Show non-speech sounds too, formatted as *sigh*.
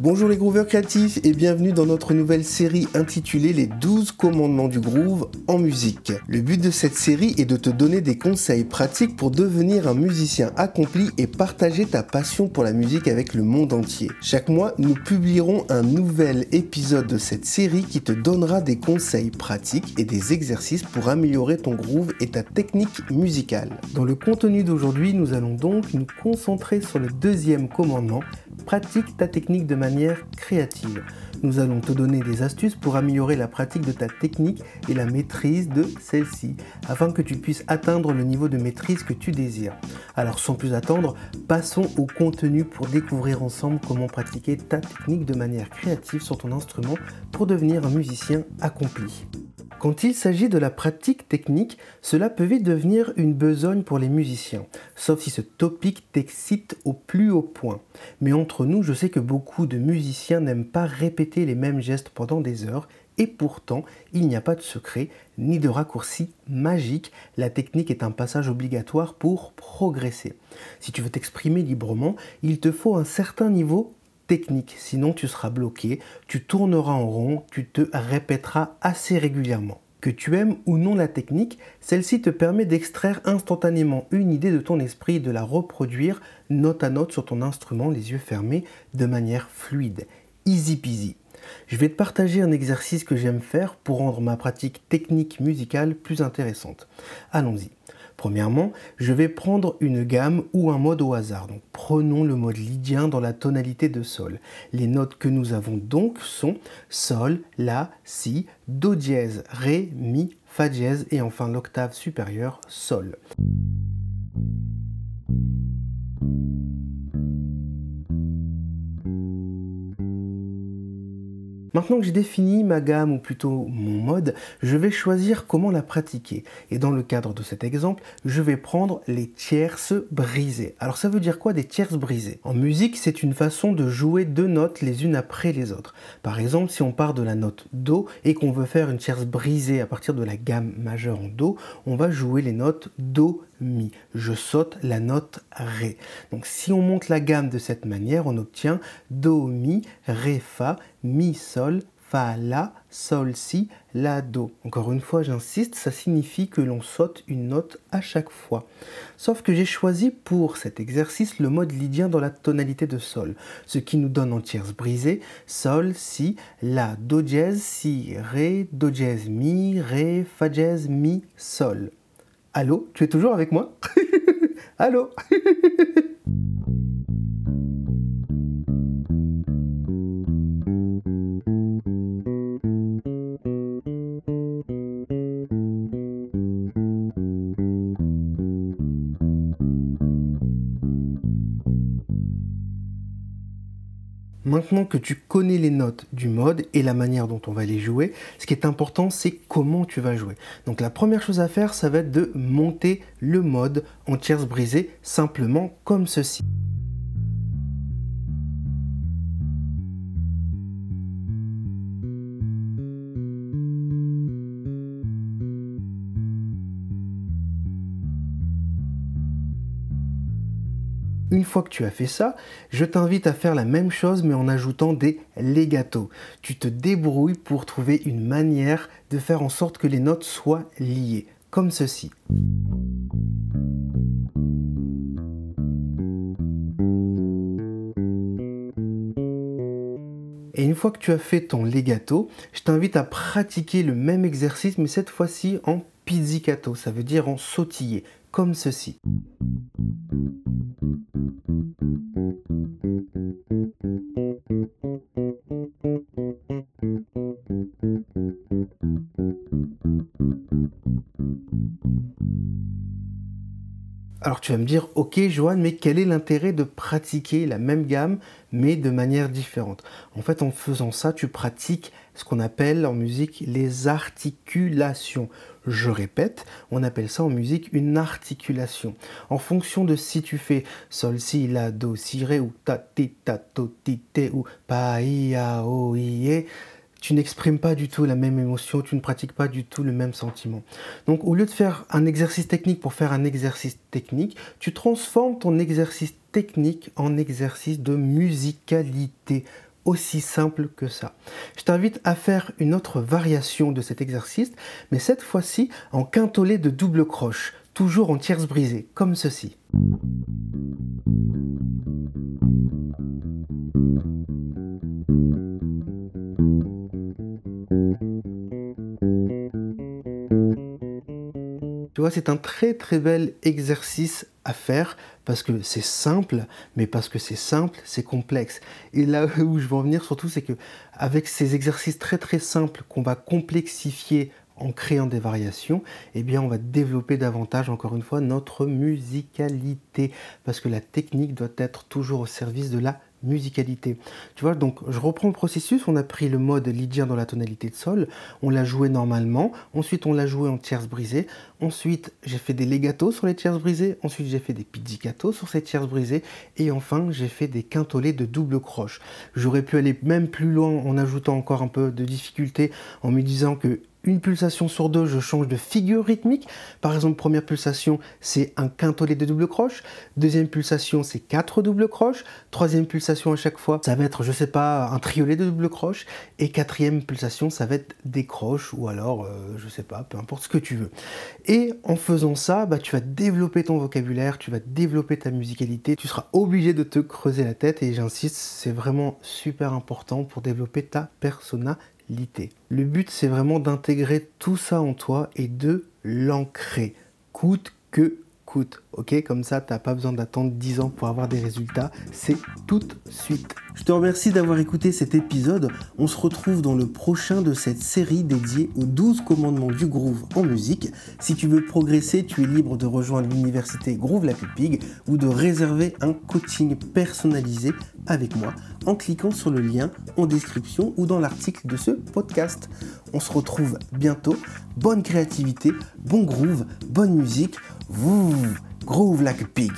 Bonjour les grooveurs créatifs et bienvenue dans notre nouvelle série intitulée Les 12 commandements du groove en musique. Le but de cette série est de te donner des conseils pratiques pour devenir un musicien accompli et partager ta passion pour la musique avec le monde entier. Chaque mois, nous publierons un nouvel épisode de cette série qui te donnera des conseils pratiques et des exercices pour améliorer ton groove et ta technique musicale. Dans le contenu d'aujourd'hui, nous allons donc nous concentrer sur le deuxième commandement, pratique ta technique de manière créative. Nous allons te donner des astuces pour améliorer la pratique de ta technique et la maîtrise de celle-ci, afin que tu puisses atteindre le niveau de maîtrise que tu désires. Alors sans plus attendre, passons au contenu pour découvrir ensemble comment pratiquer ta technique de manière créative sur ton instrument pour devenir un musicien accompli. Quand il s'agit de la pratique technique, cela peut vite devenir une besogne pour les musiciens, sauf si ce topic t'excite au plus haut point. Mais entre nous, je sais que beaucoup de musiciens n'aiment pas répéter les mêmes gestes pendant des heures, et pourtant, il n'y a pas de secret ni de raccourci magique, la technique est un passage obligatoire pour progresser. Si tu veux t'exprimer librement, il te faut un certain niveau technique, sinon tu seras bloqué, tu tourneras en rond, tu te répéteras assez régulièrement. Que tu aimes ou non la technique, celle-ci te permet d'extraire instantanément une idée de ton esprit et de la reproduire note à note sur ton instrument, les yeux fermés, de manière fluide. Easy peasy. Je vais te partager un exercice que j'aime faire pour rendre ma pratique technique musicale plus intéressante. Allons-y. Premièrement, je vais prendre une gamme ou un mode au hasard. Donc, prenons le mode lydien dans la tonalité de Sol. Les notes que nous avons donc sont Sol, La, Si, Do dièse, Ré, Mi, Fa dièse et enfin l'octave supérieure Sol. Maintenant que j'ai défini ma gamme ou plutôt mon mode, je vais choisir comment la pratiquer. Et dans le cadre de cet exemple, je vais prendre les tierces brisées. Alors ça veut dire quoi des tierces brisées? En musique, c'est une façon de jouer deux notes les unes après les autres. Par exemple, si on part de la note Do et qu'on veut faire une tierce brisée à partir de la gamme majeure en Do, on va jouer les notes Do, Mi. Je saute la note Ré. Donc si on monte la gamme de cette manière, on obtient Do, Mi, Ré, Fa, Mi, Sol, Fa, La, Sol, Si, La, Do. Encore une fois, j'insiste, ça signifie que l'on saute une note à chaque fois. Sauf que j'ai choisi pour cet exercice le mode lydien dans la tonalité de Sol, ce qui nous donne en tierce brisée Sol, Si, La, Do dièse, Si, Ré, Do dièse, Mi, Ré, Fa dièse, Mi, Sol. Allô, tu es toujours avec moi? *laughs* Allô? *laughs* Maintenant que tu connais les notes du mode et la manière dont on va les jouer, ce qui est important, c'est comment tu vas jouer. Donc la première chose à faire, ça va être de monter le mode en tierce brisée, simplement comme ceci. Une fois que tu as fait ça, je t'invite à faire la même chose mais en ajoutant des legato. Tu te débrouilles pour trouver une manière de faire en sorte que les notes soient liées, comme ceci. Et une fois que tu as fait ton legato, je t'invite à pratiquer le même exercice mais cette fois-ci en pizzicato, ça veut dire en sautiller, comme ceci. Alors tu vas me dire, ok Joanne, mais quel est l'intérêt de pratiquer la même gamme mais de manière différente? En fait, en faisant ça, tu pratiques ce qu'on appelle en musique les articulations. Je répète, on appelle ça en musique une articulation. En fonction de si tu fais sol, si, la, do, si, ré ou ta, ti, ta, to, ti, te ou pa, i, a, o, i, e, tu n'exprimes pas du tout la même émotion, tu ne pratiques pas du tout le même sentiment. Donc au lieu de faire un exercice technique pour faire un exercice technique, tu transformes ton exercice technique en exercice de musicalité aussi simple que ça. Je t'invite à faire une autre variation de cet exercice, mais cette fois-ci en quintolé de double croche, toujours en tierce brisée, comme ceci. C'est un très très bel exercice à faire parce que c'est simple, mais parce que c'est simple, c'est complexe. Et là *laughs* où je veux en venir surtout, c'est que avec ces exercices très très simples qu'on va complexifier en créant des variations, eh bien on va développer davantage encore une fois notre musicalité. Parce que la technique doit être toujours au service de la musicalité. Tu vois, donc je reprends le processus, on a pris le mode lydien dans la tonalité de sol, on l'a joué normalement, ensuite on l'a joué en tierces brisées, ensuite j'ai fait des legatos sur les tierces brisées, ensuite j'ai fait des pizzicatos sur ces tierces brisées, et enfin j'ai fait des quintolés de double croche. J'aurais pu aller même plus loin en ajoutant encore un peu de difficulté en me disant que une pulsation sur deux, je change de figure rythmique. Par exemple, première pulsation, c'est un quintolet de double croche. Deuxième pulsation, c'est quatre doubles croches. Troisième pulsation à chaque fois, ça va être, je sais pas, un triolet de double croche. Et quatrième pulsation, ça va être des croches ou alors, euh, je sais pas, peu importe ce que tu veux. Et en faisant ça, bah, tu vas développer ton vocabulaire, tu vas développer ta musicalité. Tu seras obligé de te creuser la tête et j'insiste, c'est vraiment super important pour développer ta persona le but, c'est vraiment d'intégrer tout ça en toi et de l'ancrer, coûte que Ok, comme ça, t'as pas besoin d'attendre 10 ans pour avoir des résultats, c'est tout de suite. Je te remercie d'avoir écouté cet épisode. On se retrouve dans le prochain de cette série dédiée aux 12 commandements du groove en musique. Si tu veux progresser, tu es libre de rejoindre l'université Groove La Pig ou de réserver un coaching personnalisé avec moi en cliquant sur le lien en description ou dans l'article de ce podcast. On se retrouve bientôt. Bonne créativité, bon groove, bonne musique. Vous groove like a pig.